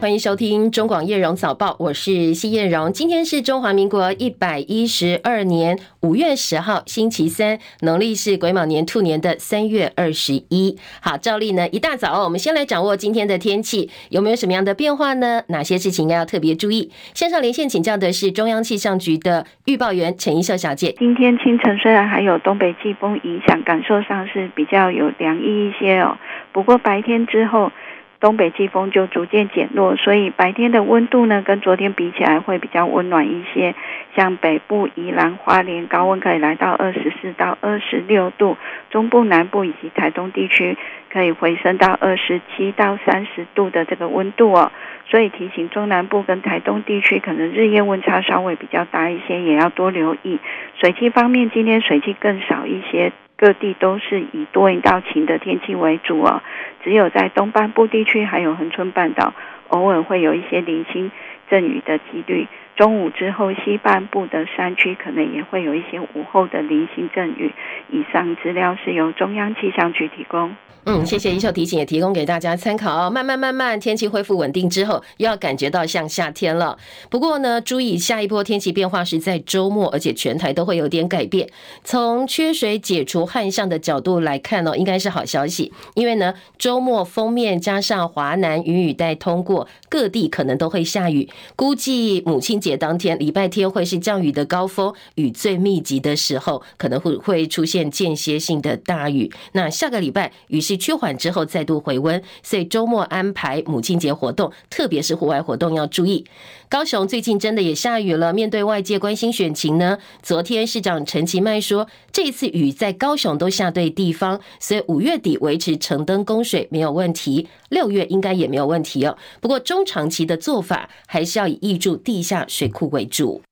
欢迎收听中广叶荣早报，我是谢叶荣。今天是中华民国一百一十二年五月十号，星期三，农历是癸卯年兔年的三月二十一。好，照例呢，一大早我们先来掌握今天的天气有没有什么样的变化呢？哪些事情应该要特别注意？线上连线请教的是中央气象局的预报员陈一秀小姐。今天清晨虽然还有东北季风影响，感受上是比较有凉意一些哦。不过白天之后。东北季风就逐渐减弱，所以白天的温度呢，跟昨天比起来会比较温暖一些。像北部、宜兰、花莲高温可以来到二十四到二十六度，中部、南部以及台东地区可以回升到二十七到三十度的这个温度哦。所以提醒中南部跟台东地区，可能日夜温差稍微比较大一些，也要多留意。水汽方面，今天水汽更少一些。各地都是以多云到晴的天气为主哦，只有在东半部地区还有恒春半岛，偶尔会有一些零星阵雨的几率。中午之后，西半部的山区可能也会有一些午后的零星阵雨。以上资料是由中央气象局提供。嗯，谢谢一秀提醒，也提供给大家参考哦。慢慢慢慢，天气恢复稳定之后，又要感觉到像夏天了。不过呢，注意下一波天气变化是在周末，而且全台都会有点改变。从缺水解除旱象的角度来看呢，应该是好消息，因为呢，周末锋面加上华南云雨带通过，各地可能都会下雨。估计母亲节当天，礼拜天会是降雨的高峰，雨最密集的时候，可能会会出现间歇性的大雨。那下个礼拜雨趋缓之后再度回温，所以周末安排母亲节活动，特别是户外活动要注意。高雄最近真的也下雨了，面对外界关心选情呢，昨天市长陈其迈说，这次雨在高雄都下对地方，所以五月底维持城灯供水没有问题，六月应该也没有问题哦。不过中长期的做法还是要以挹注地下水库为主。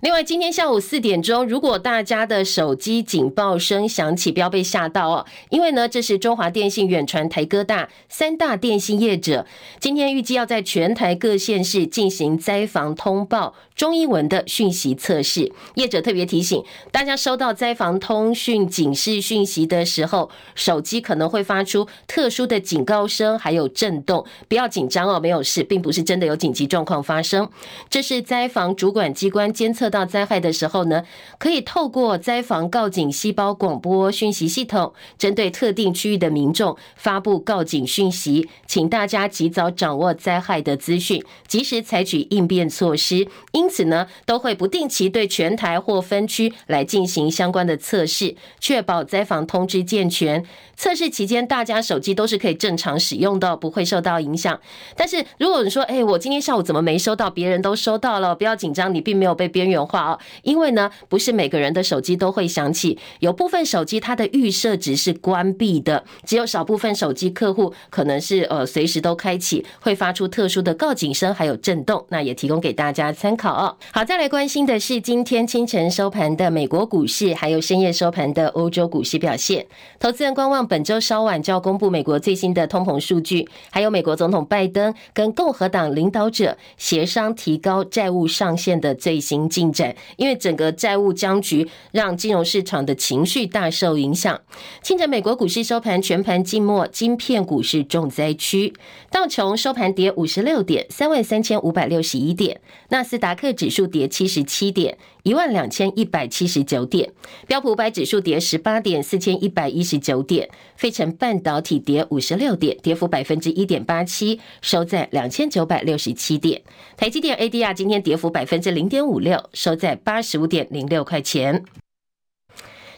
另外，今天下午四点钟，如果大家的手机警报声响起，不要被吓到哦，因为呢，这是中华电信、远传、台哥大三大电信业者今天预计要在全台各县市进行灾防通报中英文的讯息测试。业者特别提醒大家，收到灾防通讯警示讯息的时候，手机可能会发出特殊的警告声，还有震动，不要紧张哦，没有事，并不是真的有紧急状况发生。这是灾防主管机关监测到灾害的时候呢，可以透过灾防告警细胞广播讯息系统，针对特定区域的民众发布告警讯息，请大家及早掌握灾害的资讯，及时采取应变措施。因此呢，都会不定期对全台或分区来进行相关的测试，确保灾防通知健全。测试期间，大家手机都是可以正常使用的，不会受到影响。但是如果你说，哎，我今天下午怎么没收到？别人都收到了，不要紧张，你并没有被边缘化哦。因为呢，不是每个人的手机都会响起，有部分手机它的预设值是关闭的，只有少部分手机客户可能是呃随时都开启，会发出特殊的告警声，还有震动。那也提供给大家参考哦。好，再来关心的是今天清晨收盘的美国股市，还有深夜收盘的欧洲股市表现。投资人观望本周稍晚就要公布美国最新的通膨数据，还有美国总统拜登跟共和党领导者协商提高债务上限的最新进展。因为整个债务僵局让金融市场的情绪大受影响。清晨美国股市收盘全盘静默，晶片股市重灾区。道琼收盘跌五十六点，三万三千五百六十一点；纳斯达克指数跌七十七点，一万两千一百七十九点；标普五百指数跌十八点，四千一百一十九点；费城半导体跌五十六点，跌幅百分之一点八七，收在两千九百六十七点；台积电 ADR 今天跌幅百分之零点五六，收在八十五点零六块钱。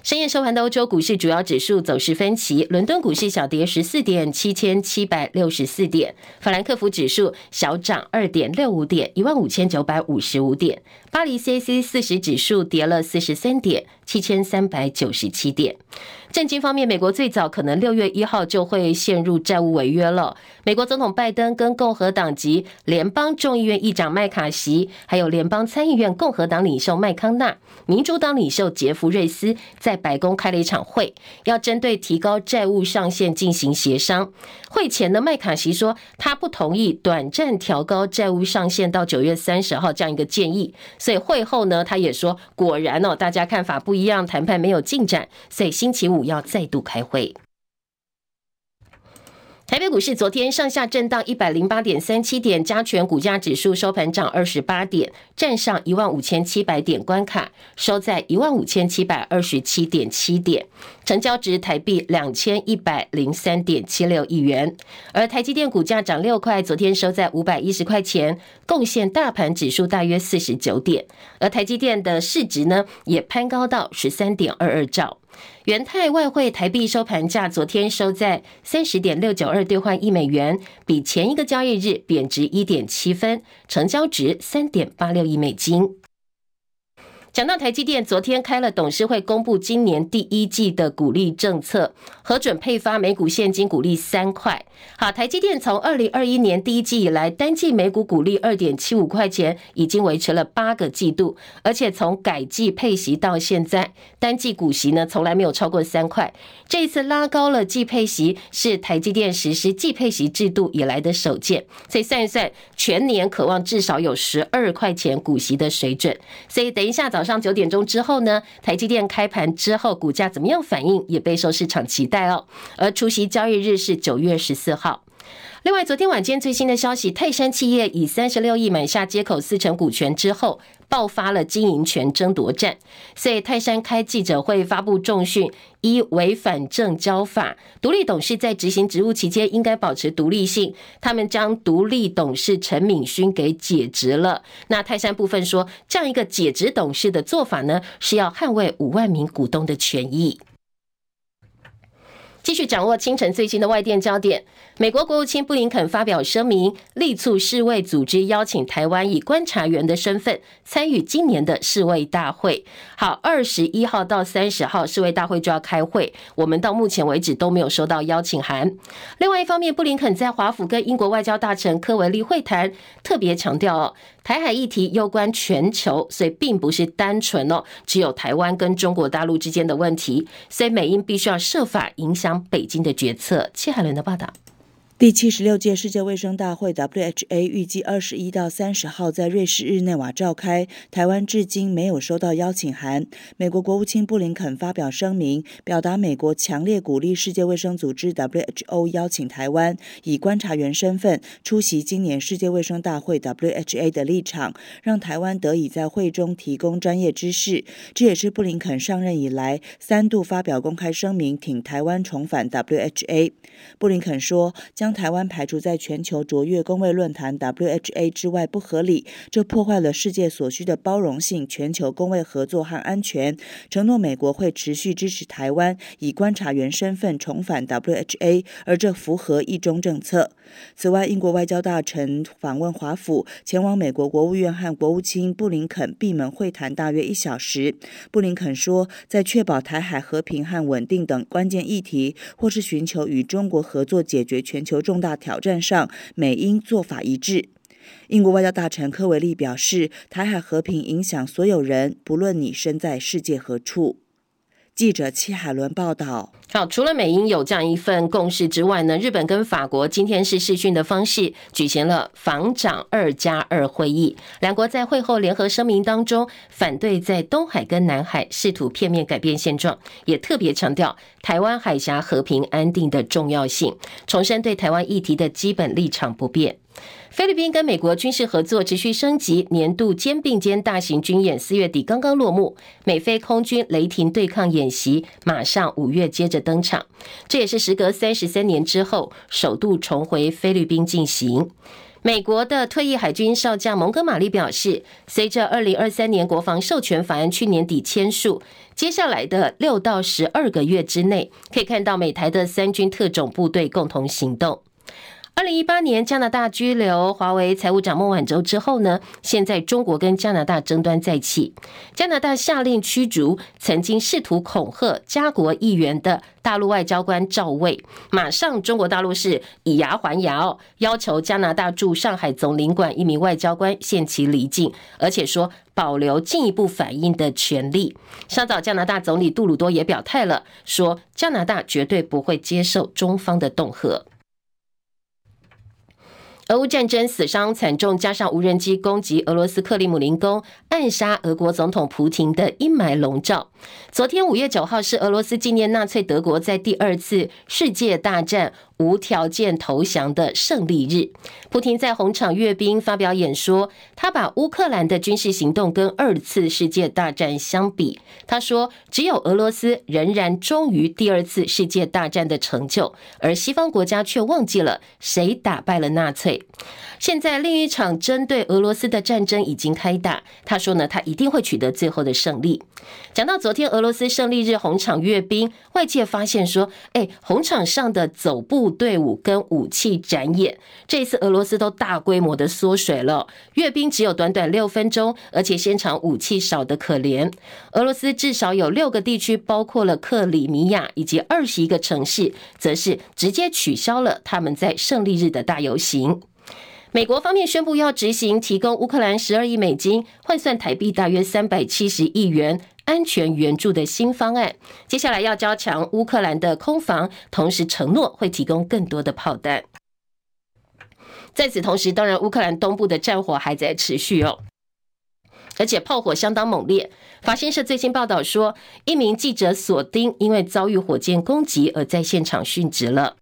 深夜收盘的欧洲股市主要指数走势分歧，伦敦股市小跌十四点，七千七百六十四点；法兰克福指数小涨二点六五点，一万五千九百五十五点；巴黎 CAC 四十指数跌了四十三点，七千三百九十七点。震惊方面，美国最早可能六月一号就会陷入债务违约了。美国总统拜登跟共和党籍联邦众议院议长麦卡锡，还有联邦参议院共和党领袖麦康纳、民主党领袖杰弗瑞斯，在白宫开了一场会，要针对提高债务上限进行协商。会前的麦卡锡说，他不同意短暂调高债务上限到九月三十号这样一个建议。所以会后呢，他也说，果然哦，大家看法不一样，谈判没有进展，所以星期五要再度开会。台北股市昨天上下震荡一百零八点三七点，加权股价指数收盘涨二十八点，站上一万五千七百点关卡，收在一万五千七百二十七点七点，成交值台币两千一百零三点七六亿元。而台积电股价涨六块，昨天收在五百一十块钱，贡献大盘指数大约四十九点。而台积电的市值呢，也攀高到十三点二二兆。元泰外汇台币收盘价昨天收在三十点六九二兑换一美元，比前一个交易日贬值一点七分，成交值三点八六亿美金。讲到台积电，昨天开了董事会，公布今年第一季的股利政策，核准配发每股现金股利三块。好，台积电从二零二一年第一季以来，单季每股股利二点七五块钱，已经维持了八个季度，而且从改季配息到现在，单季股息呢从来没有超过三块。这一次拉高了季配息，是台积电实施季配息制度以来的首见。所以算一算，全年可望至少有十二块钱股息的水准。所以等一下早。早上九点钟之后呢，台积电开盘之后股价怎么样反应，也备受市场期待哦。而出席交易日是九月十四号。另外，昨天晚间最新的消息，泰山企业以三十六亿买下接口四成股权之后，爆发了经营权争夺战。所以泰山开记者会发布重讯，一违反证交法，独立董事在执行职务期间应该保持独立性。他们将独立董事陈敏勋给解职了。那泰山部分说，这样一个解职董事的做法呢，是要捍卫五万名股东的权益。继续掌握清晨最新的外电焦点。美国国务卿布林肯发表声明，力促世卫组织邀请台湾以观察员的身份参与今年的世卫大会。好，二十一号到三十号世卫大会就要开会，我们到目前为止都没有收到邀请函。另外一方面，布林肯在华府跟英国外交大臣科维利会谈，特别强调哦，台海议题攸关全球，所以并不是单纯哦，只有台湾跟中国大陆之间的问题，所以美英必须要设法影响北京的决策。七海伦的报道。第七十六届世界卫生大会 （WHA） 预计二十一到三十号在瑞士日内瓦召开。台湾至今没有收到邀请函。美国国务卿布林肯发表声明，表达美国强烈鼓励世界卫生组织 （WHO） 邀请台湾以观察员身份出席今年世界卫生大会 （WHA） 的立场，让台湾得以在会中提供专业知识。这也是布林肯上任以来三度发表公开声明挺台湾重返 WHA。布林肯说将。台湾排除在全球卓越公卫论坛 （WHA） 之外不合理，这破坏了世界所需的包容性、全球公卫合作和安全。承诺美国会持续支持台湾以观察员身份重返 WHA，而这符合一中政策。此外，英国外交大臣访问华府，前往美国国务院和国务卿布林肯闭门会谈大约一小时。布林肯说，在确保台海和平和稳定等关键议题，或是寻求与中国合作解决全球。重大挑战上，美英做法一致。英国外交大臣科维利表示，台海和平影响所有人，不论你身在世界何处。记者戚海伦报道。好，除了美英有这样一份共识之外呢，日本跟法国今天是视讯的方式举行了防长二加二会议。两国在会后联合声明当中，反对在东海跟南海试图片面改变现状，也特别强调台湾海峡和平安定的重要性，重申对台湾议题的基本立场不变。菲律宾跟美国军事合作持续升级，年度肩并肩大型军演四月底刚刚落幕，美菲空军雷霆对抗演习马上五月接着登场，这也是时隔三十三年之后首度重回菲律宾进行。美国的退役海军少将蒙哥马利表示，随着二零二三年国防授权法案去年底签署，接下来的六到十二个月之内，可以看到美台的三军特种部队共同行动。二零一八年，加拿大拘留华为财务长孟晚舟之后呢，现在中国跟加拿大争端再起。加拿大下令驱逐曾经试图恐吓加国议员的大陆外交官赵卫。马上，中国大陆是以牙还牙，要求加拿大驻上海总领馆一名外交官限期离境，而且说保留进一步反应的权利。稍早，加拿大总理杜鲁多也表态了，说加拿大绝对不会接受中方的恫吓。俄乌战争死伤惨重，加上无人机攻击俄罗斯克里姆林宫，暗杀俄国总统普廷的阴霾笼罩。昨天五月九号是俄罗斯纪念纳粹德国在第二次世界大战无条件投降的胜利日。普亭在红场阅兵发表演说，他把乌克兰的军事行动跟二次世界大战相比，他说：“只有俄罗斯仍然忠于第二次世界大战的成就，而西方国家却忘记了谁打败了纳粹。现在另一场针对俄罗斯的战争已经开打。”他说呢，他一定会取得最后的胜利。讲到昨天俄罗斯胜利日红场阅兵，外界发现说，哎，红场上的走步队伍跟武器展演，这一次俄罗斯都大规模的缩水了。阅兵只有短短六分钟，而且现场武器少得可怜。俄罗斯至少有六个地区，包括了克里米亚以及二十一个城市，则是直接取消了他们在胜利日的大游行。美国方面宣布要执行提供乌克兰十二亿美金，换算台币大约三百七十亿元安全援助的新方案。接下来要加强乌克兰的空防，同时承诺会提供更多的炮弹。在此同时，当然乌克兰东部的战火还在持续哦，而且炮火相当猛烈。法新社最新报道说，一名记者索丁因为遭遇火箭攻击而在现场殉职了。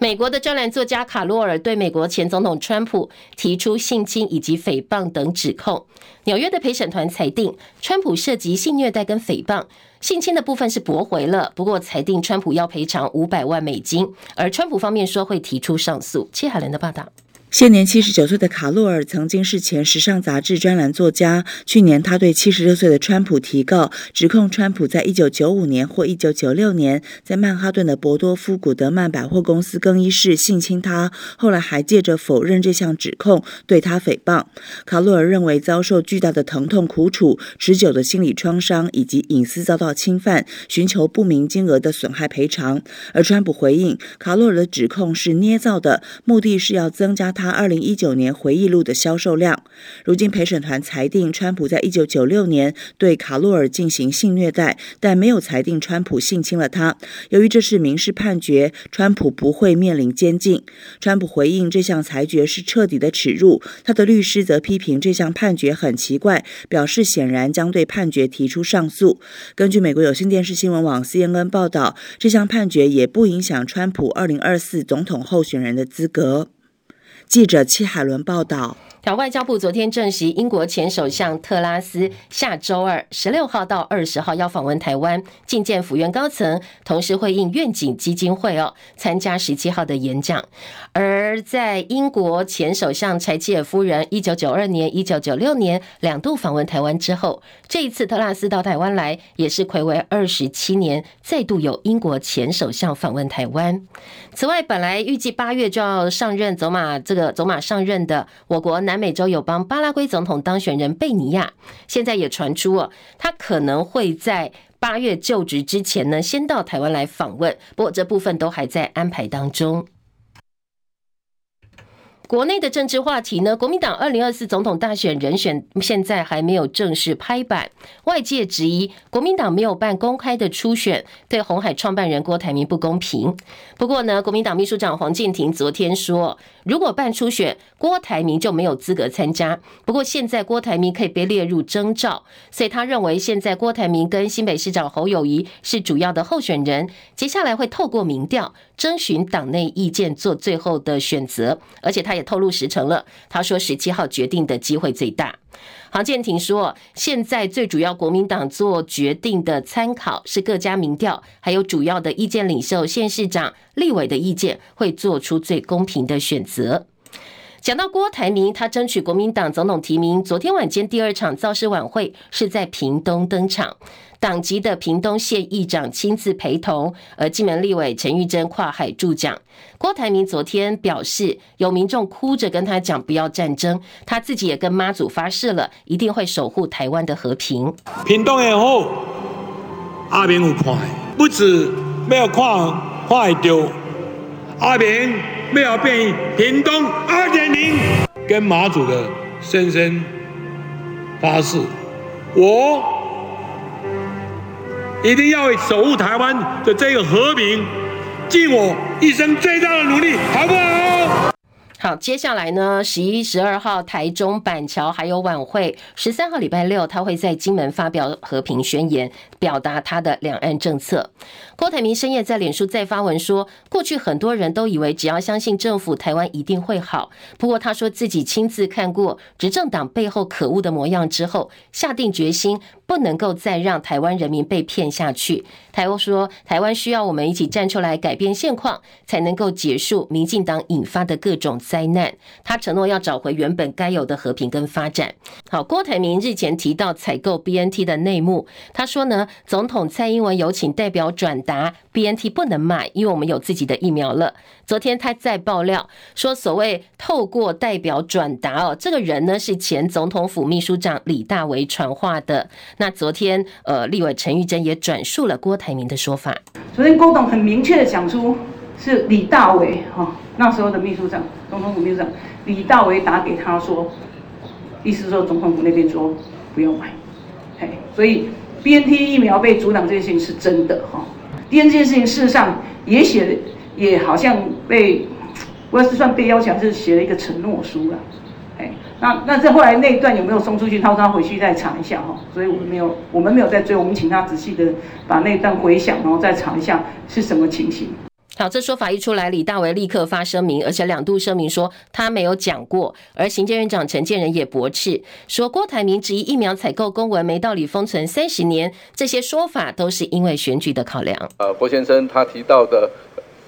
美国的专栏作家卡洛尔对美国前总统川普提出性侵以及诽谤等指控。纽约的陪审团裁定，川普涉及性虐待跟诽谤，性侵的部分是驳回了，不过裁定川普要赔偿五百万美金，而川普方面说会提出上诉。切海伦的报道。现年七十九岁的卡洛尔曾经是前时尚杂志专栏作家。去年，他对七十六岁的川普提告，指控川普在一九九五年或一九九六年在曼哈顿的伯多夫古德曼百货公司更衣室性侵他。后来还借着否认这项指控，对他诽谤。卡洛尔认为遭受巨大的疼痛苦楚、持久的心理创伤以及隐私遭到侵犯，寻求不明金额的损害赔偿。而川普回应，卡洛尔的指控是捏造的，目的是要增加。他二零一九年回忆录的销售量。如今陪审团裁定，川普在一九九六年对卡洛尔进行性虐待，但没有裁定川普性侵了他。由于这是民事判决，川普不会面临监禁。川普回应这项裁决是彻底的耻辱。他的律师则批评这项判决很奇怪，表示显然将对判决提出上诉。根据美国有线电视新闻网 CNN 报道，这项判决也不影响川普二零二四总统候选人的资格。记者戚海伦报道。外交部昨天证实，英国前首相特拉斯下周二十六号到二十号要访问台湾，觐见府院高层，同时会应愿景基金会哦参加十七号的演讲。而在英国前首相柴契尔夫人一九九二年、一九九六年两度访问台湾之后，这一次特拉斯到台湾来，也是睽违二十七年再度有英国前首相访问台湾。此外，本来预计八月就要上任走马这走马上任的我国南美洲友邦巴拉圭总统当选人贝尼亚，现在也传出哦，他可能会在八月就职之前呢，先到台湾来访问。不过这部分都还在安排当中。国内的政治话题呢？国民党二零二四总统大选人选现在还没有正式拍板，外界质疑国民党没有办公开的初选，对红海创办人郭台铭不公平。不过呢，国民党秘书长黄健庭昨天说，如果办初选，郭台铭就没有资格参加。不过现在郭台铭可以被列入征召，所以他认为现在郭台铭跟新北市长侯友宜是主要的候选人，接下来会透过民调征询党内意见做最后的选择，而且他也透露时程了。他说十七号决定的机会最大。黄建廷说，现在最主要国民党做决定的参考是各家民调，还有主要的意见领袖、县市长、立委的意见，会做出最公平的选择。讲到郭台铭，他争取国民党总统提名，昨天晚间第二场造势晚会是在屏东登场。党籍的屏东县议长亲自陪同，而金门立委陈玉珍跨海助讲。郭台铭昨天表示，有民众哭着跟他讲不要战争，他自己也跟妈祖发誓了，一定会守护台湾的和平。屏东也好，阿明有看，不止没有看，看会到阿明没有变屏东二点零，跟马祖的深深发誓，我。一定要为守护台湾的这个和平，尽我一生最大的努力，好不好？好，接下来呢，十一、十二号台中板桥还有晚会，十三号礼拜六他会在金门发表和平宣言，表达他的两岸政策。郭台铭深夜在脸书再发文说，过去很多人都以为只要相信政府，台湾一定会好。不过他说自己亲自看过执政党背后可恶的模样之后，下定决心不能够再让台湾人民被骗下去。台欧说，台湾需要我们一起站出来改变现况，才能够结束民进党引发的各种。灾难，他承诺要找回原本该有的和平跟发展。好，郭台铭日前提到采购 BNT 的内幕，他说呢，总统蔡英文有请代表转达 BNT 不能买，因为我们有自己的疫苗了。昨天他在爆料说，所谓透过代表转达哦，这个人呢是前总统府秘书长李大为传话的。那昨天呃，立委陈玉珍也转述了郭台铭的说法。昨天郭董很明确的讲出是李大为哈。那时候的秘书长，总统府秘书长李大为打给他说，意思说总统府那边说不用买，嘿，所以 BNT 疫苗被阻挡这件事情是真的哈。第二件事情事实上也写，也好像被，我是算被邀请还是写了一个承诺书了，哎，那那这后来那一段有没有送出去？他说他回去再查一下哈，所以我们没有，我们没有再追，我们请他仔细的把那段回想，然后再查一下是什么情形。好，这说法一出来，李大为立刻发声明，而且两度声明说他没有讲过。而行政院长陈建仁也驳斥说，郭台铭质疑疫苗采购公文没道理封存三十年，这些说法都是因为选举的考量。呃，郭先生他提到的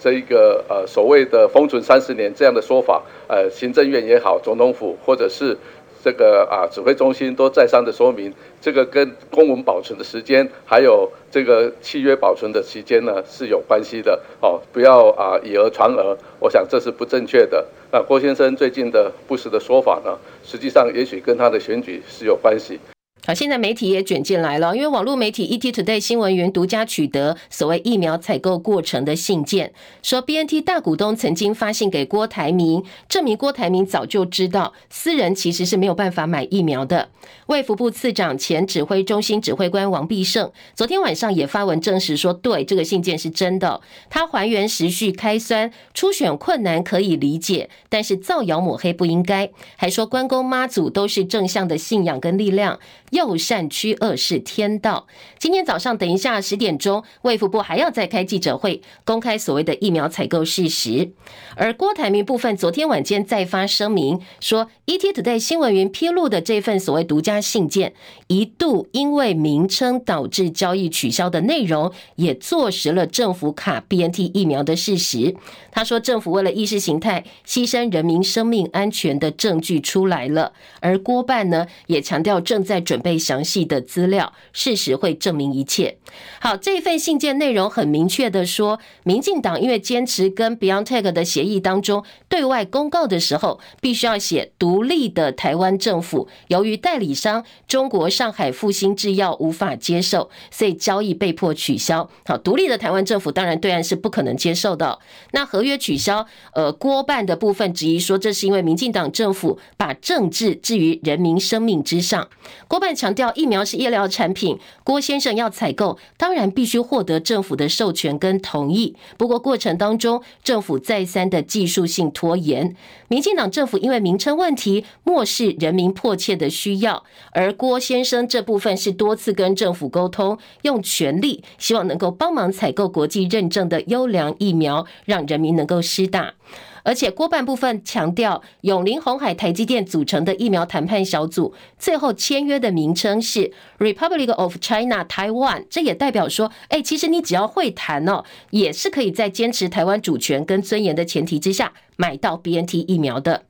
这一个呃所谓的封存三十年这样的说法，呃，行政院也好，总统府或者是。这个啊，指挥中心都再三的说明，这个跟公文保存的时间，还有这个契约保存的时间呢，是有关系的哦。不要啊以讹传讹，我想这是不正确的。那郭先生最近的不实的说法呢，实际上也许跟他的选举是有关系。好，现在媒体也卷进来了，因为网络媒体 ETtoday 新闻云独家取得所谓疫苗采购过程的信件，说 BNT 大股东曾经发信给郭台铭，证明郭台铭早就知道私人其实是没有办法买疫苗的。卫福部次长、前指挥中心指挥官王必胜昨天晚上也发文证实说，对，这个信件是真的。他还原时序开酸，初选困难可以理解，但是造谣抹黑不应该。还说关公妈祖都是正向的信仰跟力量。右善驱恶是天道。今天早上，等一下十点钟，卫福部还要再开记者会，公开所谓的疫苗采购事实。而郭台铭部分，昨天晚间再发声明说，ET 在新闻云披露的这份所谓独家信件，一度因为名称导致交易取消的内容，也坐实了政府卡 BNT 疫苗的事实。他说，政府为了意识形态牺牲人民生命安全的证据出来了，而郭办呢，也强调正在准。备详细的资料，事实会证明一切。好，这份信件内容很明确的说，民进党因为坚持跟 Beyond Tech 的协议当中对外公告的时候，必须要写独立的台湾政府。由于代理商中国上海复星制药无法接受，所以交易被迫取消。好，独立的台湾政府当然对岸是不可能接受的。那合约取消，呃，郭办的部分质疑说，这是因为民进党政府把政治置于人民生命之上。郭办。强调疫苗是医疗产品，郭先生要采购，当然必须获得政府的授权跟同意。不过过程当中，政府再三的技术性拖延，民进党政府因为名称问题，漠视人民迫切的需要。而郭先生这部分是多次跟政府沟通，用全力希望能够帮忙采购国际认证的优良疫苗，让人民能够施打。而且郭办部分强调，永龄红海台积电组成的疫苗谈判小组，最后签约的名称是 Republic of China Taiwan，这也代表说，哎，其实你只要会谈哦，也是可以在坚持台湾主权跟尊严的前提之下，买到 BNT 疫苗的。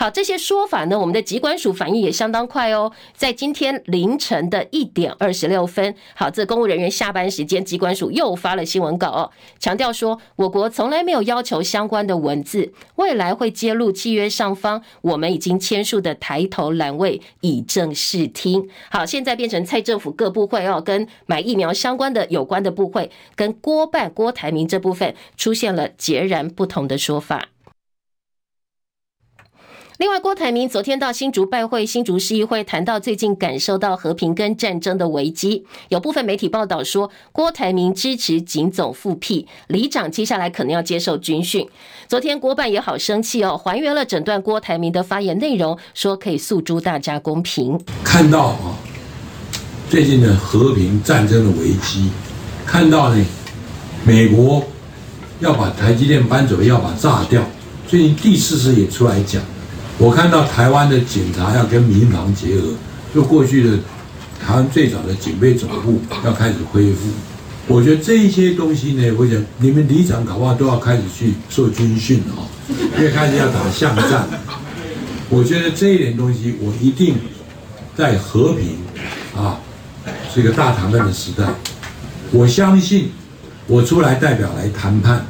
好，这些说法呢，我们的疾管署反应也相当快哦。在今天凌晨的一点二十六分，好，这公务人员下班时间，疾管署又发了新闻稿哦，强调说，我国从来没有要求相关的文字，未来会揭露契约上方我们已经签署的抬头栏位，以正视听。好，现在变成蔡政府各部会哦，跟买疫苗相关的有关的部会，跟郭办郭台铭这部分出现了截然不同的说法。另外，郭台铭昨天到新竹拜会新竹市议会，谈到最近感受到和平跟战争的危机。有部分媒体报道说，郭台铭支持警总复辟，里长接下来可能要接受军训。昨天国办也好生气哦，还原了整段郭台铭的发言内容，说可以诉诸大家公平。看到啊，最近的和平战争的危机，看到呢，美国要把台积电搬走，要把炸掉。最近第四次也出来讲。我看到台湾的警察要跟民防结合，就过去的台湾最早的警备总部要开始恢复。我觉得这一些东西呢，我想你们里长搞不好都要开始去受军训哦，因为开始要打巷战。我觉得这一点东西，我一定在和平啊，是一个大谈判的时代。我相信我出来代表来谈判，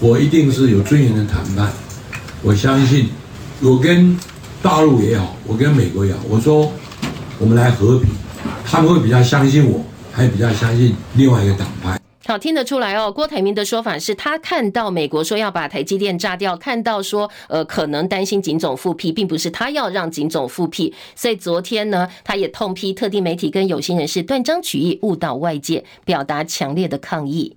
我一定是有尊严的谈判。我相信。我跟大陆也好，我跟美国也好，我说我们来和平，他们会比较相信我，还比较相信另外一个党派。好，听得出来哦。郭台铭的说法是他看到美国说要把台积电炸掉，看到说呃可能担心警总复辟，并不是他要让警总复辟。所以昨天呢，他也痛批特定媒体跟有心人士断章取义，误导外界，表达强烈的抗议。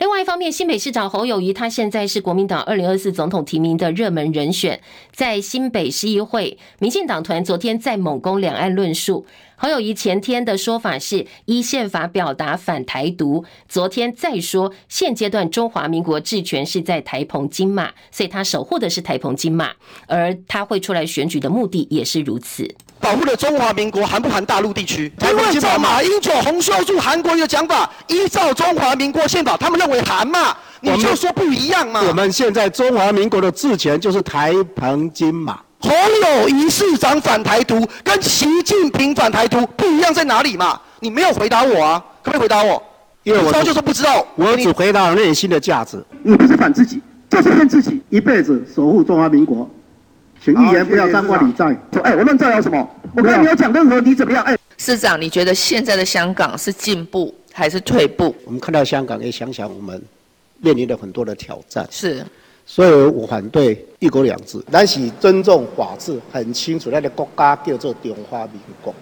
另外一方面，新北市长侯友宜他现在是国民党二零二四总统提名的热门人选，在新北市议会，民进党团昨天在猛攻两岸论述。侯友宜前天的说法是依宪法表达反台独，昨天再说现阶段中华民国治权是在台澎金马，所以他守护的是台澎金马，而他会出来选举的目的也是如此。保护了中华民国，含不含大陆地区？因为照马英九、洪秀柱、韩国瑜的讲法，依照中华民国宪法，他们认为含嘛？你就说不一样嘛？我们现在中华民国的治权就是台澎金马。侯友宜市长反台独，跟习近平反台独不一样在哪里嘛？你没有回答我啊？可不可以回答我？因为我知道就是不知道。我只回答了内心的价值。你不是反自己，就是骗自己，一辈子守护中华民国。请一言不要张冠李戴。哎，我们在有什么？我跟你有讲任何你怎么样？哎，市长，你觉得现在的香港是进步还是退步？我们看到香港，也想想我们面临了很多的挑战。是。所以我反对一国两制，但是尊重法治，很清楚，那个国家叫做中华民国。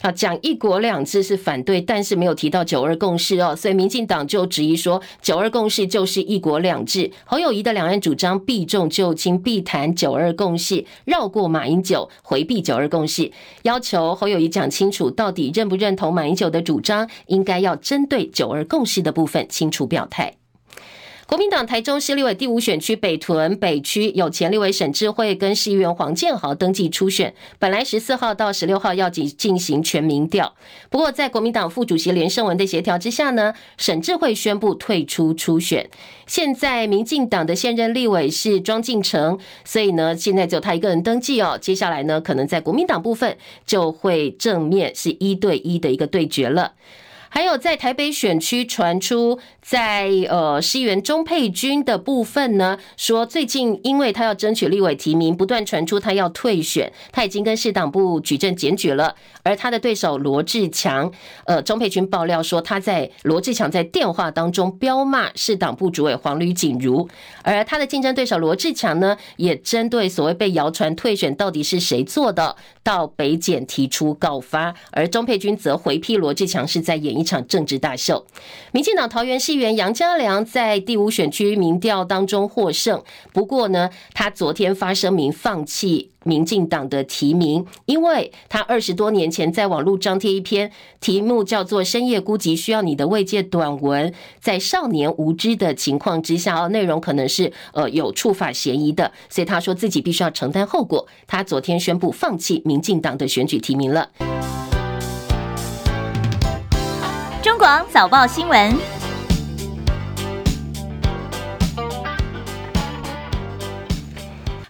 好，讲一国两制是反对，但是没有提到九二共识哦，所以民进党就质疑说九二共识就是一国两制。侯友宜的两岸主张避重就轻，避谈九二共识，绕过马英九，回避九二共识，要求侯友宜讲清楚到底认不认同马英九的主张，应该要针对九二共识的部分清楚表态。国民党台中市立委第五选区北屯北区有前立委沈智慧跟市议员黄建豪登记初选，本来十四号到十六号要进进行全民调，不过在国民党副主席连胜文的协调之下呢，沈智慧宣布退出初选。现在民进党的现任立委是庄敬诚，所以呢，现在只有他一个人登记哦。接下来呢，可能在国民党部分就会正面是一对一的一个对决了。还有在台北选区传出，在呃市议员钟佩君的部分呢，说最近因为他要争取立委提名，不断传出他要退选，他已经跟市党部举证检举了。而他的对手罗志强，呃，钟佩君爆料说他在罗志强在电话当中飙骂市党部主委黄吕锦如，而他的竞争对手罗志强呢，也针对所谓被谣传退选到底是谁做的，到北检提出告发，而钟佩君则回批罗志强是在演一场政治大秀，民进党桃园市议员杨家良在第五选区民调当中获胜。不过呢，他昨天发声明放弃民进党的提名，因为他二十多年前在网络张贴一篇题目叫做《深夜孤寂需要你的慰藉》短文，在少年无知的情况之下，哦，内容可能是呃有触法嫌疑的，所以他说自己必须要承担后果。他昨天宣布放弃民进党的选举提名了。中广早报新闻。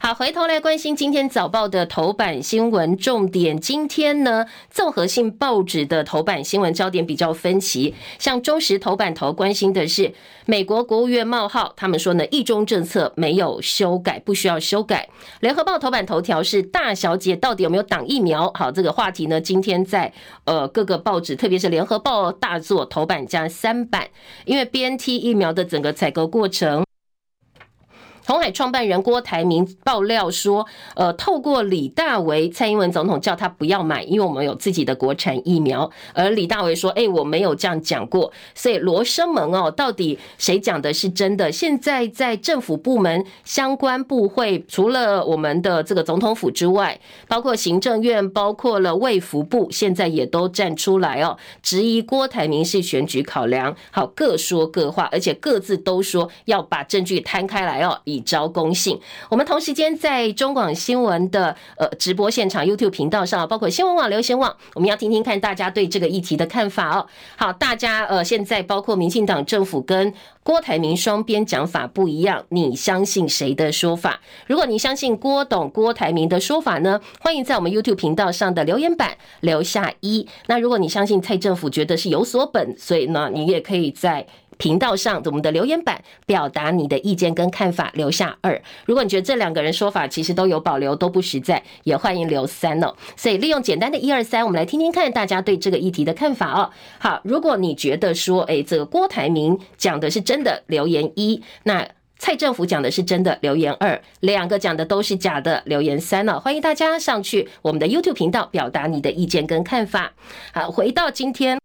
好，回头来关心今天早报的头版新闻重点。今天呢，综合性报纸的头版新闻焦点比较分歧。像中时头版头关心的是美国国务院冒号，他们说呢，一中政策没有修改，不需要修改。联合报头版头条是大小姐到底有没有挡疫苗？好，这个话题呢，今天在呃各个报纸，特别是联合报大作头版加三版，因为 BNT 疫苗的整个采购过程。鸿海创办人郭台铭爆料说，呃，透过李大为，蔡英文总统叫他不要买，因为我们有自己的国产疫苗。而李大为说，哎，我没有这样讲过。所以罗生门哦，到底谁讲的是真的？现在在政府部门相关部会，除了我们的这个总统府之外，包括行政院，包括了卫福部，现在也都站出来哦，质疑郭台铭是选举考量。好，各说各话，而且各自都说要把证据摊开来哦，以。招公信。我们同时间在中广新闻的呃直播现场 YouTube 频道上，包括新闻网、流行网，我们要听听看大家对这个议题的看法哦。好，大家呃现在包括民进党政府跟郭台铭双边讲法不一样，你相信谁的说法？如果你相信郭董郭台铭的说法呢，欢迎在我们 YouTube 频道上的留言板留下一。那如果你相信蔡政府觉得是有所本，所以呢，你也可以在。频道上我们的留言板表达你的意见跟看法，留下二。如果你觉得这两个人说法其实都有保留，都不实在，也欢迎留三哦。所以利用简单的一二三，我们来听听看大家对这个议题的看法哦。好，如果你觉得说，哎，这个郭台铭讲的是真的，留言一；那蔡政府讲的是真的，留言二；两个讲的都是假的，留言三哦。欢迎大家上去我们的 YouTube 频道表达你的意见跟看法。好，回到今天。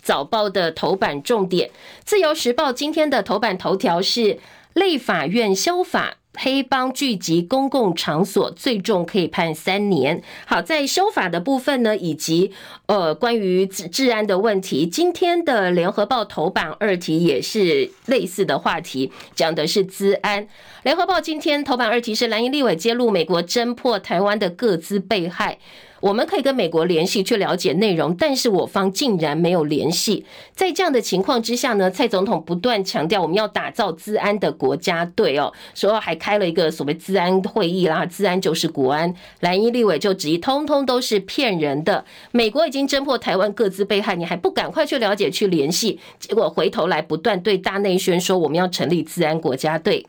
早报的头版重点，《自由时报》今天的头版头条是立法院修法，黑帮聚集公共场所，最重可以判三年。好，在修法的部分呢，以及呃关于治治安的问题，今天的《联合报》头版二题也是类似的话题，讲的是资安。《联合报》今天头版二题是蓝营立委揭露美国侦破台湾的个资被害。我们可以跟美国联系去了解内容，但是我方竟然没有联系。在这样的情况之下呢，蔡总统不断强调我们要打造资安的国家队哦，说还开了一个所谓资安会议啦，资安就是国安。蓝衣立委就质疑，通通都是骗人的。美国已经侦破台湾各自被害，你还不赶快去了解去联系？结果回头来不断对大内宣说我们要成立资安国家队。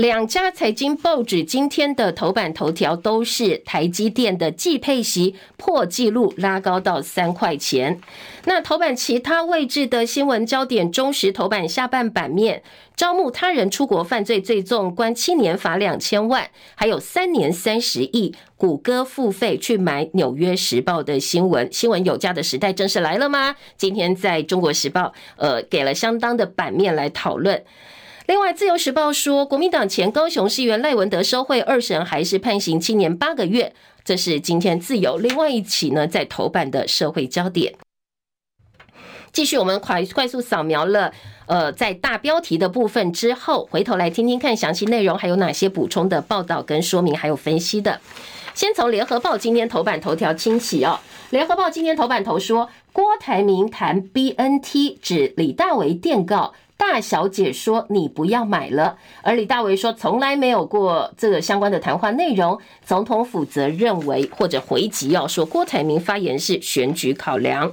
两家财经报纸今天的头版头条都是台积电的季配息破纪录，拉高到三块钱。那头版其他位置的新闻焦点，中时头版下半版面，招募他人出国犯罪最重，关七年罚两千万，还有三年三十亿，谷歌付费去买纽约时报的新闻，新闻有价的时代正式来了吗？今天在中国时报，呃，给了相当的版面来讨论。另外，《自由时报》说，国民党前高雄市议员赖文德收贿二审还是判刑七年八个月。这是今天自由另外一起呢，在头版的社会焦点。继续，我们快快速扫描了，呃，在大标题的部分之后，回头来听听看详细内容还有哪些补充的报道跟说明，还有分析的。先从《联合报》今天头版头条清起哦，《联合报》今天头版头说，郭台铭谈 BNT，指李大为电告。大小姐说：“你不要买了。”而李大为说：“从来没有过这个相关的谈话内容。”总统府则认为或者回击要说郭台铭发言是选举考量。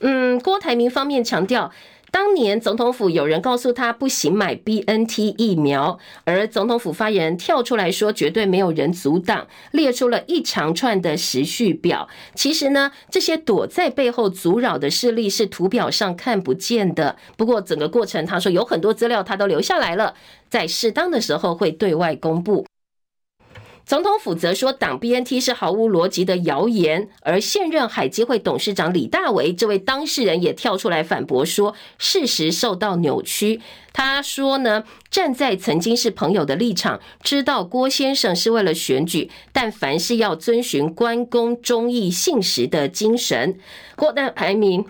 嗯，郭台铭方面强调。当年总统府有人告诉他不行买 BNT 疫苗，而总统府发言人跳出来说绝对没有人阻挡，列出了一长串的时序表。其实呢，这些躲在背后阻扰的势力是图表上看不见的。不过整个过程，他说有很多资料他都留下来了，在适当的时候会对外公布。总统府则说，挡 BNT 是毫无逻辑的谣言，而现任海基会董事长李大为这位当事人也跳出来反驳说，事实受到扭曲。他说呢，站在曾经是朋友的立场，知道郭先生是为了选举，但凡事要遵循关公忠义信实的精神。郭大排名。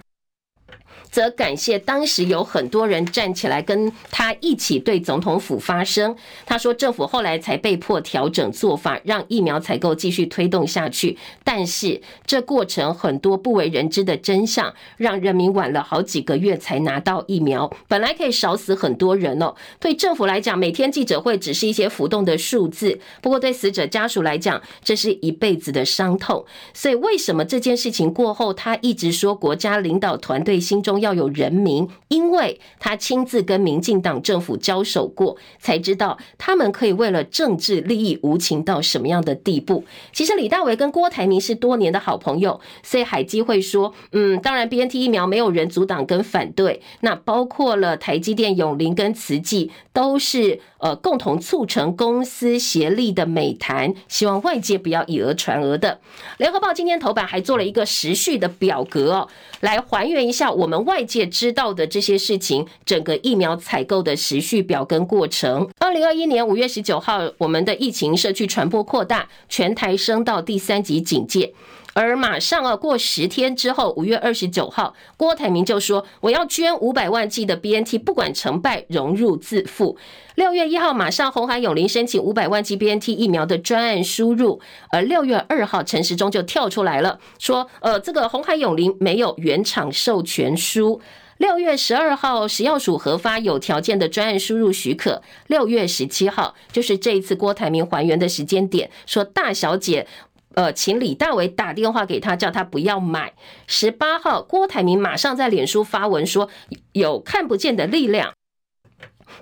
则感谢当时有很多人站起来跟他一起对总统府发声。他说，政府后来才被迫调整做法，让疫苗采购继续推动下去。但是这过程很多不为人知的真相，让人民晚了好几个月才拿到疫苗。本来可以少死很多人哦。对政府来讲，每天记者会只是一些浮动的数字。不过对死者家属来讲，这是一辈子的伤痛。所以为什么这件事情过后，他一直说国家领导团队心中要有人民，因为他亲自跟民进党政府交手过，才知道他们可以为了政治利益无情到什么样的地步。其实李大为跟郭台铭是多年的好朋友，所以海基会说，嗯，当然 BNT 疫苗没有人阻挡跟反对，那包括了台积电、永林跟慈济都是呃共同促成公司协力的美谈，希望外界不要以讹传讹的。联合报今天头版还做了一个时序的表格哦，来还原一下我们外界知道的这些事情，整个疫苗采购的时序表跟过程。二零二一年五月十九号，我们的疫情社区传播扩大，全台升到第三级警戒。而马上啊，过十天之后，五月二十九号，郭台铭就说：“我要捐五百万剂的 BNT，不管成败，荣辱自负。”六月一号，马上红海永龄申请五百万剂 BNT 疫苗的专案输入。而六月二号，陈时中就跳出来了，说：“呃，这个红海永龄没有原厂授权书。”六月十二号，食药署核发有条件的专案输入许可。六月十七号，就是这一次郭台铭还原的时间点，说大小姐。呃，请李大为打电话给他，叫他不要买。十八号，郭台铭马上在脸书发文说，有看不见的力量。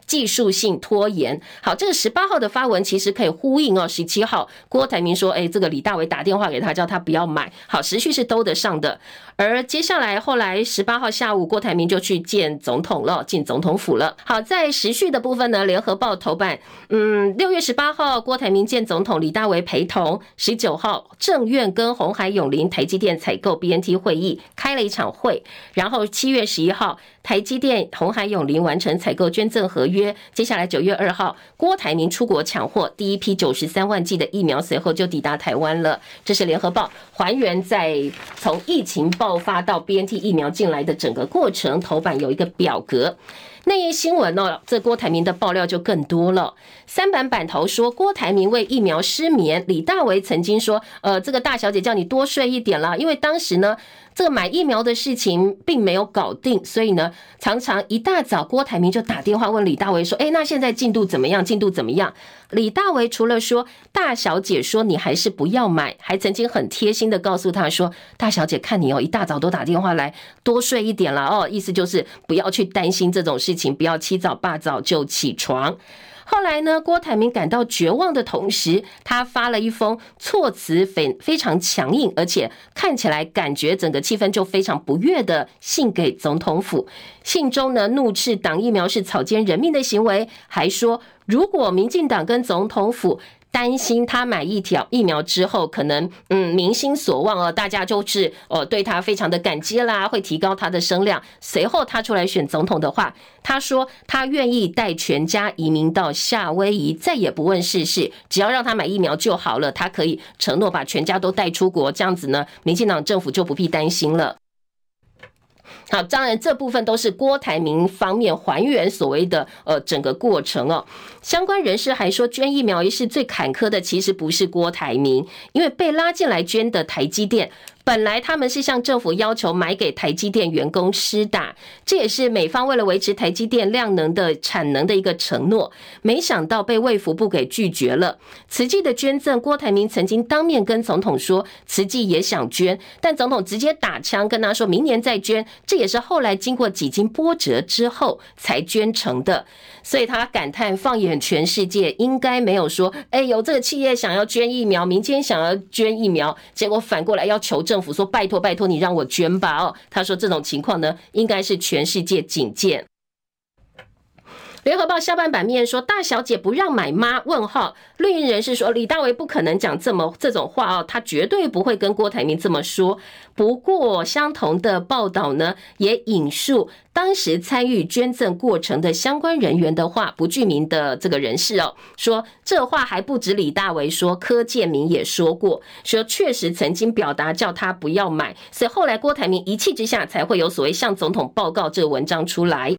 技术性拖延，好，这个十八号的发文其实可以呼应哦。十七号，郭台铭说：“哎，这个李大为打电话给他，叫他不要买。”好，时序是兜得上的。而接下来后来十八号下午，郭台铭就去见总统了，进总统府了。好，在时序的部分呢，联合报头版，嗯，六月十八号，郭台铭见总统，李大为陪同。十九号，政院跟红海永林、台积电采购 BNT 会议开了一场会，然后七月十一号。台积电、红海永林完成采购捐赠合约，接下来九月二号，郭台铭出国抢货，第一批九十三万剂的疫苗随后就抵达台湾了。这是联合报还原在从疫情爆发到 BNT 疫苗进来的整个过程，头版有一个表格。内页新闻哦，这郭台铭的爆料就更多了。三版版头说郭台铭为疫苗失眠，李大为曾经说，呃，这个大小姐叫你多睡一点啦，因为当时呢。这个买疫苗的事情并没有搞定，所以呢，常常一大早郭台铭就打电话问李大为说：“哎，那现在进度怎么样？进度怎么样？”李大为除了说大小姐说你还是不要买，还曾经很贴心的告诉他说：“大小姐看你哦，一大早都打电话来，多睡一点了哦，意思就是不要去担心这种事情，不要七早八早就起床。”后来呢，郭台铭感到绝望的同时，他发了一封措辞非非常强硬，而且看起来感觉整个气氛就非常不悦的信给总统府。信中呢，怒斥挡疫苗是草菅人命的行为，还说如果民进党跟总统府。担心他买一条疫苗之后，可能嗯民心所望哦，大家就是哦对他非常的感激啦，会提高他的声量。随后他出来选总统的话，他说他愿意带全家移民到夏威夷，再也不问世事，只要让他买疫苗就好了。他可以承诺把全家都带出国，这样子呢，民进党政府就不必担心了。好，当然这部分都是郭台铭方面还原所谓的呃整个过程哦。相关人士还说，捐疫苗一事最坎坷的其实不是郭台铭，因为被拉进来捐的台积电。本来他们是向政府要求买给台积电员工施打，这也是美方为了维持台积电量能的产能的一个承诺。没想到被卫福部给拒绝了。慈济的捐赠，郭台铭曾经当面跟总统说，慈济也想捐，但总统直接打枪跟他说明年再捐。这也是后来经过几经波折之后才捐成的。所以他感叹，放眼全世界，应该没有说，哎，有这个企业想要捐疫苗，民间想要捐疫苗，结果反过来要求证政府说，拜托拜托，你让我捐吧。哦，他说这种情况呢，应该是全世界警戒。联合报下半版面说：“大小姐不让买吗？”问号。绿营人士说：“李大为不可能讲这么这种话哦，他绝对不会跟郭台铭这么说。”不过，相同的报道呢，也引述当时参与捐赠过程的相关人员的话，不具名的这个人士哦，说这话还不止李大为说，柯建铭也说过，说确实曾经表达叫他不要买，所以后来郭台铭一气之下才会有所谓向总统报告这个文章出来。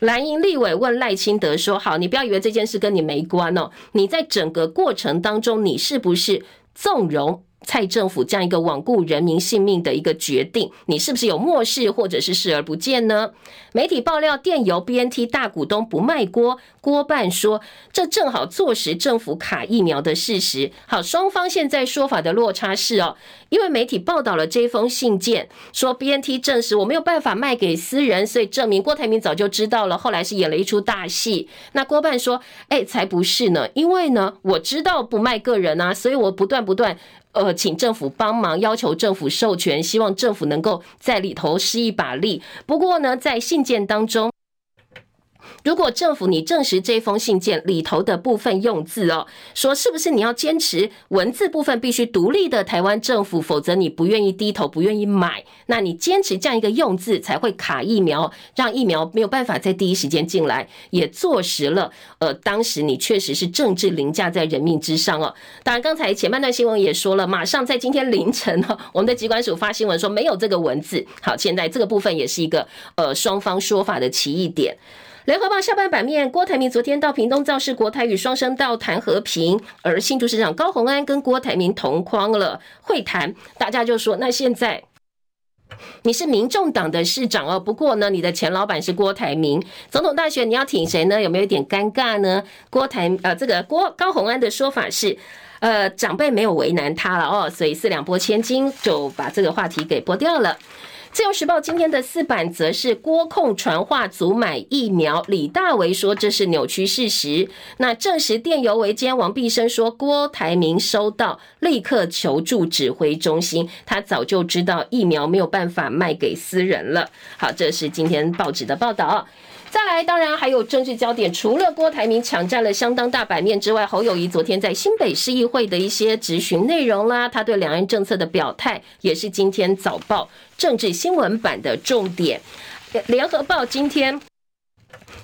蓝营立委问赖清德说：“好，你不要以为这件事跟你没关哦，你在整个过程当中，你是不是纵容蔡政府这样一个罔顾人民性命的一个决定，你是不是有漠视或者是视而不见呢？媒体爆料电邮 BNT 大股东不卖锅，郭办说这正好坐实政府卡疫苗的事实。好，双方现在说法的落差是哦，因为媒体报道了这封信件，说 BNT 证实我没有办法卖给私人，所以证明郭台铭早就知道了，后来是演了一出大戏。那郭办说，哎，才不是呢，因为呢，我知道不卖个人啊，所以我不断不断。呃，请政府帮忙，要求政府授权，希望政府能够在里头施一把力。不过呢，在信件当中。如果政府你证实这封信件里头的部分用字哦，说是不是你要坚持文字部分必须独立的台湾政府，否则你不愿意低头，不愿意买，那你坚持这样一个用字才会卡疫苗，让疫苗没有办法在第一时间进来，也坐实了。呃，当时你确实是政治凌驾在人命之上哦。当然，刚才前半段新闻也说了，马上在今天凌晨哦，我们的机关署发新闻说没有这个文字。好，现在这个部分也是一个呃双方说法的歧义点。联合报下半版面，郭台铭昨天到屏东造势，国台与双声道谈和平，而新竹市长高虹安跟郭台铭同框了会谈，大家就说，那现在你是民众党的市长哦，不过呢，你的前老板是郭台铭，总统大选你要挺谁呢？有没有一点尴尬呢？郭台呃，这个郭高虹安的说法是，呃，长辈没有为难他了哦，所以四两拨千斤就把这个话题给拨掉了。自由时报今天的四版则是郭控传话组买疫苗，李大为说这是扭曲事实。那证实电邮为奸，王必生说郭台铭收到，立刻求助指挥中心，他早就知道疫苗没有办法卖给私人了。好，这是今天报纸的报道。再来，当然还有政治焦点，除了郭台铭抢占了相当大版面之外，侯友谊昨天在新北市议会的一些质询内容啦，他对两岸政策的表态，也是今天早报政治新闻版的重点。联合报今天。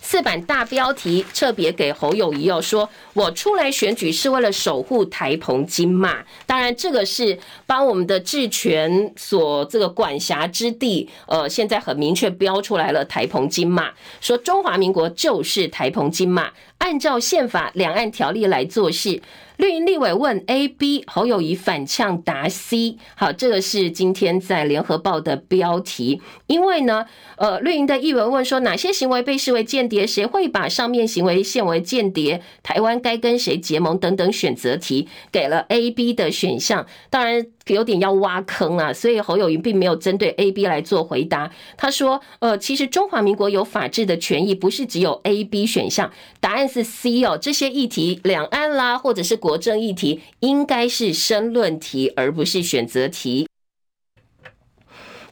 四版大标题特别给侯友谊哦，说我出来选举是为了守护台澎金马，当然这个是帮我们的治权所这个管辖之地，呃，现在很明确标出来了台澎金马，说中华民国就是台澎金马，按照宪法两岸条例来做事。绿营立委问 A、B，侯友谊反呛答 C。好，这个是今天在联合报的标题。因为呢，呃，绿营的议员问说，哪些行为被视为间谍？谁会把上面行为限为间谍？台湾该跟谁结盟？等等选择题，给了 A、B 的选项。当然。有点要挖坑啊，所以侯友宜并没有针对 A、B 来做回答。他说：“呃，其实中华民国有法治的权益，不是只有 A、B 选项，答案是 C 哦。这些议题，两岸啦，或者是国政议题，应该是申论题，而不是选择题。”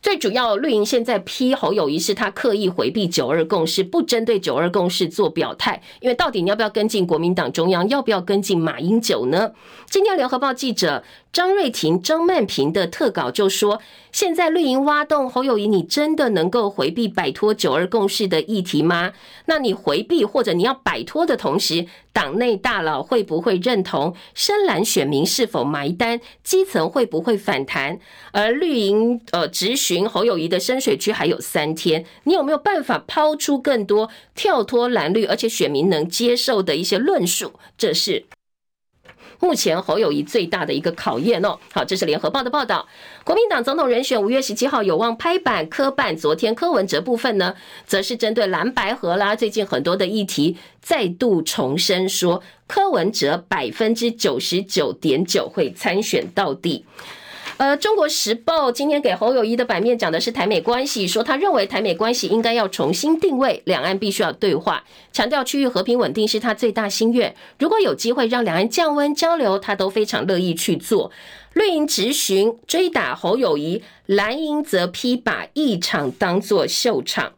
最主要，绿营现在批侯友谊是他刻意回避九二共识，不针对九二共识做表态。因为到底你要不要跟进国民党中央，要不要跟进马英九呢？今天联合报记者。张瑞婷、张曼平的特稿就说：“现在绿营挖洞，侯友宜，你真的能够回避摆脱九二共识的议题吗？那你回避或者你要摆脱的同时，党内大佬会不会认同？深蓝选民是否埋单？基层会不会反弹？而绿营呃，质询侯友宜的深水区还有三天，你有没有办法抛出更多跳脱蓝绿，而且选民能接受的一些论述？这是。”目前侯友谊最大的一个考验哦，好，这是联合报的报道。国民党总统人选五月十七号有望拍板科办，昨天柯文哲部分呢，则是针对蓝白河啦，最近很多的议题再度重申说，柯文哲百分之九十九点九会参选到底。呃，中国时报今天给侯友宜的版面讲的是台美关系，说他认为台美关系应该要重新定位，两岸必须要对话，强调区域和平稳定是他最大心愿。如果有机会让两岸降温交流，他都非常乐意去做。绿营质询追打侯友宜，蓝营则批把议场当作秀场。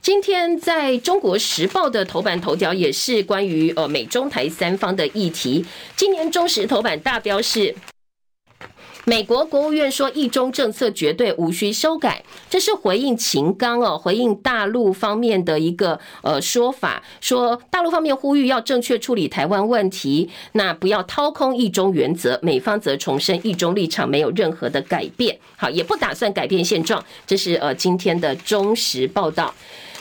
今天在中国时报的头版头条也是关于呃美中台三方的议题。今年中时头版大标是。美国国务院说，一中政策绝对无需修改，这是回应秦刚哦，回应大陆方面的一个呃说法，说大陆方面呼吁要正确处理台湾问题，那不要掏空一中原则。美方则重申一中立场没有任何的改变，好，也不打算改变现状。这是呃今天的中时报道。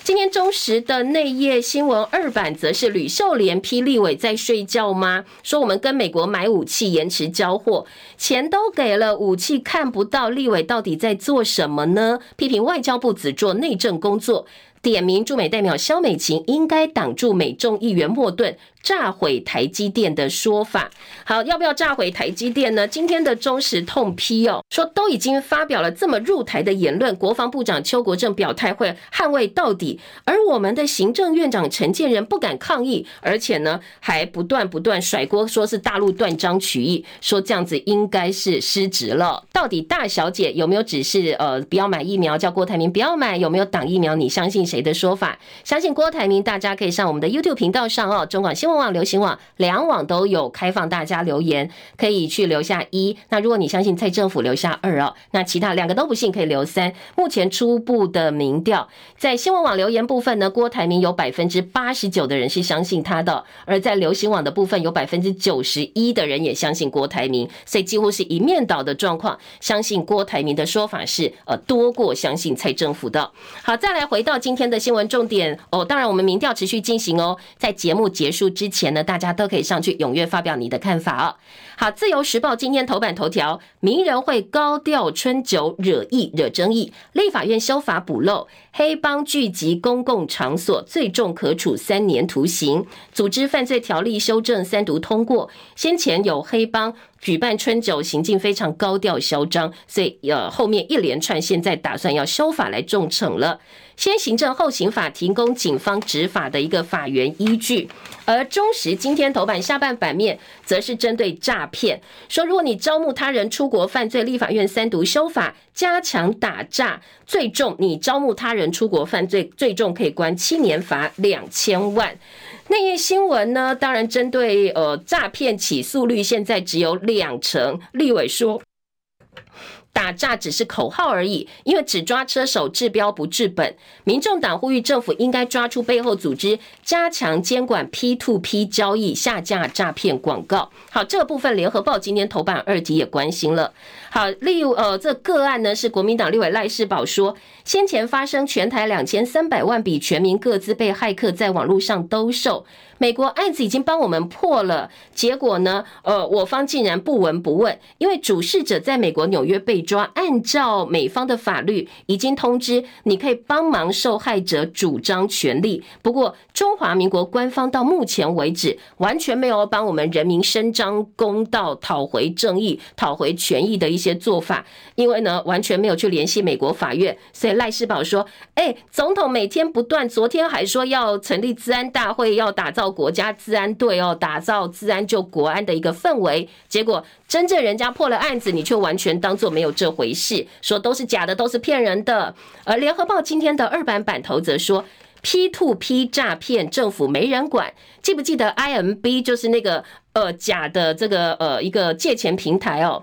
今天中时的内页新闻二版则是吕秀莲批立委在睡觉吗？说我们跟美国买武器延迟交货，钱都给了，武器看不到，立委到底在做什么呢？批评外交部只做内政工作。点名驻美代表萧美琴应该挡住美众议员莫顿炸毁台积电的说法。好，要不要炸毁台积电呢？今天的中时痛批哦，说都已经发表了这么入台的言论，国防部长邱国正表态会捍卫到底，而我们的行政院长陈建仁不敢抗议，而且呢还不断不断甩锅，说是大陆断章取义，说这样子应该是失职了。到底大小姐有没有指示呃不要买疫苗，叫郭台铭不要买？有没有挡疫苗？你相信谁？谁的说法？相信郭台铭，大家可以上我们的 YouTube 频道上哦，中广新闻网、流行网两网都有开放大家留言，可以去留下一。那如果你相信蔡政府，留下二哦。那其他两个都不信，可以留三。目前初步的民调，在新闻网留言部分呢，郭台铭有百分之八十九的人是相信他的，而在流行网的部分，有百分之九十一的人也相信郭台铭，所以几乎是一面倒的状况。相信郭台铭的说法是呃多过相信蔡政府的。好，再来回到今天。的新闻重点哦，当然我们民调持续进行哦，在节目结束之前呢，大家都可以上去踊跃发表你的看法哦。好，自由时报今天头版头条：名人会高调春酒惹议惹争议，立法院修法补漏，黑帮聚集公共场所最重可处三年徒刑，组织犯罪条例修正三读通过，先前有黑帮。举办春酒行径非常高调嚣张，所以呃后面一连串现在打算要修法来重惩了。先行政后刑法提供警方执法的一个法源依据，而中时今天头版下半版面则是针对诈骗，说如果你招募他人出国犯罪，立法院三读修法加强打诈，最重你招募他人出国犯罪，最重可以关七年，罚两千万。那页新闻呢，当然针对呃诈骗起诉率现在只有两成，立委说。打诈只是口号而已，因为只抓车手治标不治本。民众党呼吁政府应该抓出背后组织，加强监管 P to P 交易，下架诈骗广告。好，这部分联合报今天头版二级也关心了。好，例如呃，这个案呢是国民党立委赖士葆说，先前发生全台两千三百万笔全民各资被骇客在网络上兜售。美国案子已经帮我们破了，结果呢？呃，我方竟然不闻不问，因为主事者在美国纽约被抓，按照美方的法律已经通知你可以帮忙受害者主张权利。不过中华民国官方到目前为止完全没有帮我们人民伸张公道、讨回正义、讨回权益的一些些做法，因为呢完全没有去联系美国法院。所以赖世宝说：“哎，总统每天不断，昨天还说要成立治安大会，要打造。”国家治安队哦，打造治安救国安的一个氛围，结果真正人家破了案子，你却完全当作没有这回事，说都是假的，都是骗人的。而联合报今天的二版版头则说：“P to P 诈骗政府没人管，记不记得 IMB 就是那个呃假的这个呃一个借钱平台哦。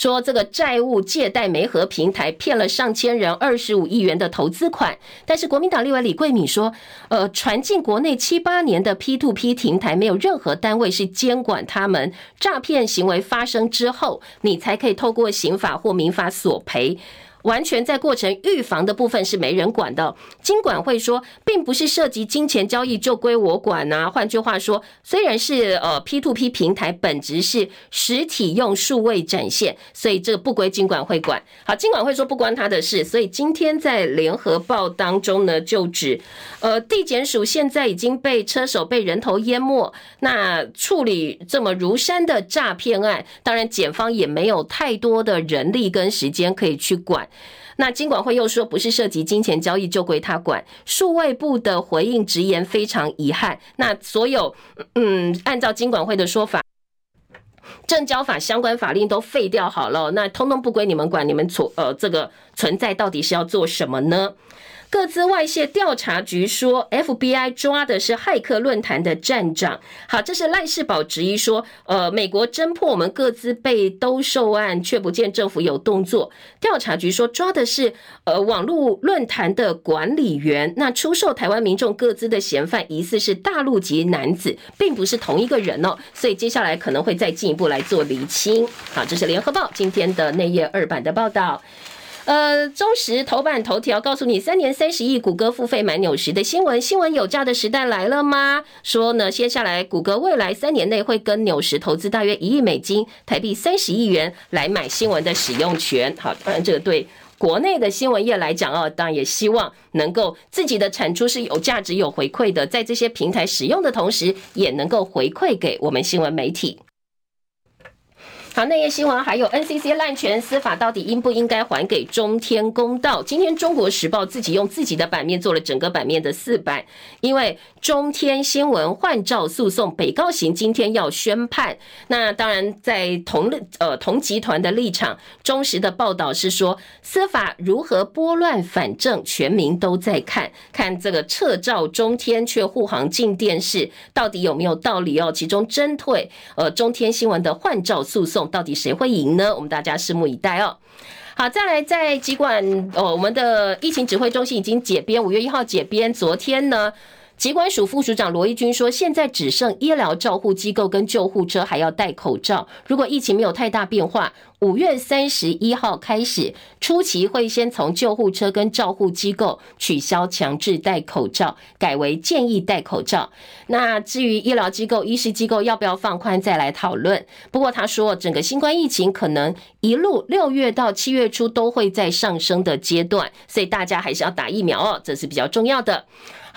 说这个债务借贷媒合平台骗了上千人二十五亿元的投资款，但是国民党立委李桂敏说，呃，传进国内七八年的 P to P 平台没有任何单位是监管他们，诈骗行为发生之后，你才可以透过刑法或民法索赔。完全在过程预防的部分是没人管的。金管会说，并不是涉及金钱交易就归我管啊。换句话说，虽然是呃 P to P 平台本质是实体用数位展现，所以这个不归金管会管。好，金管会说不关他的事。所以今天在联合报当中呢，就指呃地检署现在已经被车手被人头淹没，那处理这么如山的诈骗案，当然检方也没有太多的人力跟时间可以去管。那金管会又说，不是涉及金钱交易就归他管。数位部的回应直言非常遗憾。那所有嗯，按照金管会的说法，证交法相关法令都废掉好了，那通通不归你们管。你们存呃这个存在到底是要做什么呢？各资外泄调查局说，FBI 抓的是骇客论坛的站长。好，这是赖士葆质疑说，呃，美国侦破我们各资被兜售案，却不见政府有动作。调查局说抓的是呃网络论坛的管理员，那出售台湾民众各资的嫌犯疑似是大陆籍男子，并不是同一个人哦。所以接下来可能会再进一步来做厘清。好，这是联合报今天的内页二版的报道。呃，中时头版头条告诉你，三年三十亿，谷歌付费买纽时的新闻，新闻有价的时代来了吗？说呢，接下来谷歌未来三年内会跟纽时投资大约一亿美金，台币三十亿元来买新闻的使用权。好，当然这个对国内的新闻业来讲啊，当然也希望能够自己的产出是有价值、有回馈的，在这些平台使用的同时，也能够回馈给我们新闻媒体。好，内页新闻还有 NCC 滥权司法到底应不应该还给中天公道？今天中国时报自己用自己的版面做了整个版面的四版，因为中天新闻换照诉讼北高行今天要宣判。那当然在同呃同集团的立场，忠实的报道是说司法如何拨乱反正，全民都在看，看这个撤照中天却护航进电视，到底有没有道理哦？其中针对呃中天新闻的换照诉讼。到底谁会赢呢？我们大家拭目以待哦。好，再来在疾管哦，我们的疫情指挥中心已经解编，五月一号解编。昨天呢，疾管署副署长罗一军说，现在只剩医疗照护机构跟救护车还要戴口罩。如果疫情没有太大变化，五月三十一号开始，初期会先从救护车跟照护机构取消强制戴口罩，改为建议戴口罩。那至于医疗机构、医师机构要不要放宽，再来讨论。不过他说，整个新冠疫情可能一路六月到七月初都会在上升的阶段，所以大家还是要打疫苗哦，这是比较重要的。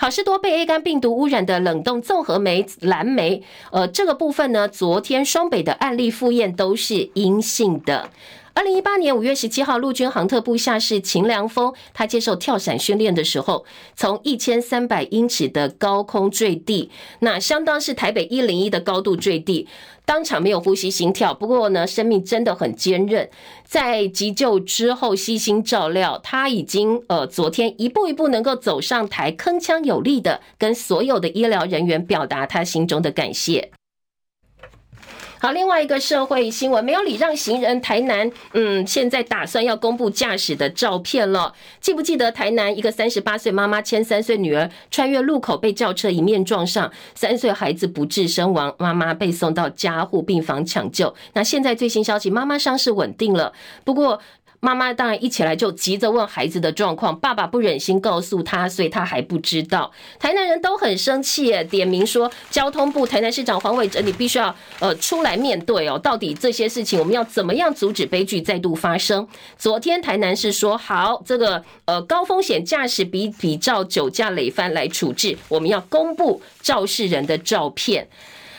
好事多被 A 肝病毒污染的冷冻综合酶蓝莓，呃，这个部分呢，昨天双北的案例复验都是阴性的。二零一八年五月十七号，陆军航特部下士秦良峰，他接受跳伞训练的时候，从一千三百英尺的高空坠地，那相当是台北一零一的高度坠地，当场没有呼吸心跳。不过呢，生命真的很坚韧，在急救之后悉心照料，他已经呃，昨天一步一步能够走上台，铿锵有力的跟所有的医疗人员表达他心中的感谢。好，另外一个社会新闻，没有礼让行人，台南，嗯，现在打算要公布驾驶的照片了。记不记得台南一个三十八岁妈妈牵三岁女儿穿越路口被轿车迎面撞上，三岁孩子不治身亡，妈妈被送到加护病房抢救。那现在最新消息，妈妈伤势稳定了，不过。妈妈当然一起来就急着问孩子的状况，爸爸不忍心告诉他，所以他还不知道。台南人都很生气，点名说交通部台南市长黄伟哲，你必须要呃出来面对哦，到底这些事情我们要怎么样阻止悲剧再度发生？昨天台南市说好，这个呃高风险驾驶比比照酒驾累犯来处置，我们要公布肇事人的照片。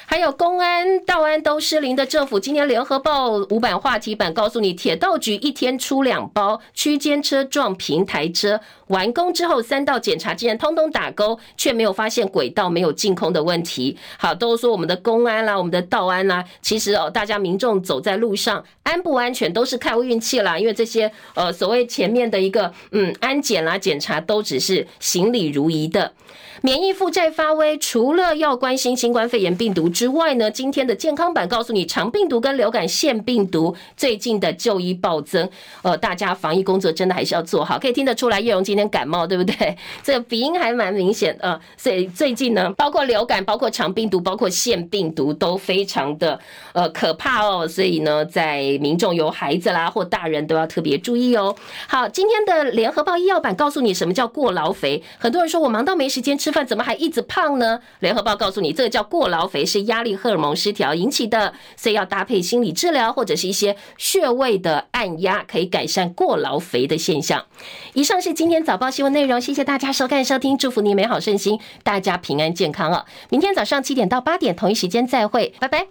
还有公安、道安都失灵的政府，今天联合报五版话题版告诉你，铁道局一天出两包区间车撞平台车，完工之后三道检查竟然通通打勾，却没有发现轨道没有净空的问题。好，都说我们的公安啦、我们的道安啦、其实哦，大家民众走在路上安不安全都是看运气啦，因为这些呃所谓前面的一个嗯安检啦检查都只是行礼如仪的。免疫负债发威，除了要关心新冠肺炎病毒之外呢，今天的健康版告诉你，肠病毒跟流感腺病毒最近的就医暴增。呃，大家防疫工作真的还是要做好。可以听得出来，叶荣今天感冒，对不对？这鼻音还蛮明显呃。所以最近呢，包括流感、包括肠病毒、包括腺病毒都非常的呃可怕哦。所以呢，在民众有孩子啦或大人都要特别注意哦。好，今天的联合报医药版告诉你什么叫过劳肥。很多人说我忙到没时间吃饭，怎么还一直胖呢？联合报告诉你，这个叫过劳肥，是压力荷尔蒙失调引起的，所以要搭配心理治疗或者是一些穴位的按压，可以改善过劳肥的现象。以上是今天早报新闻内容，谢谢大家收看收听，祝福你美好顺心，大家平安健康哦。明天早上七点到八点同一时间再会，拜拜。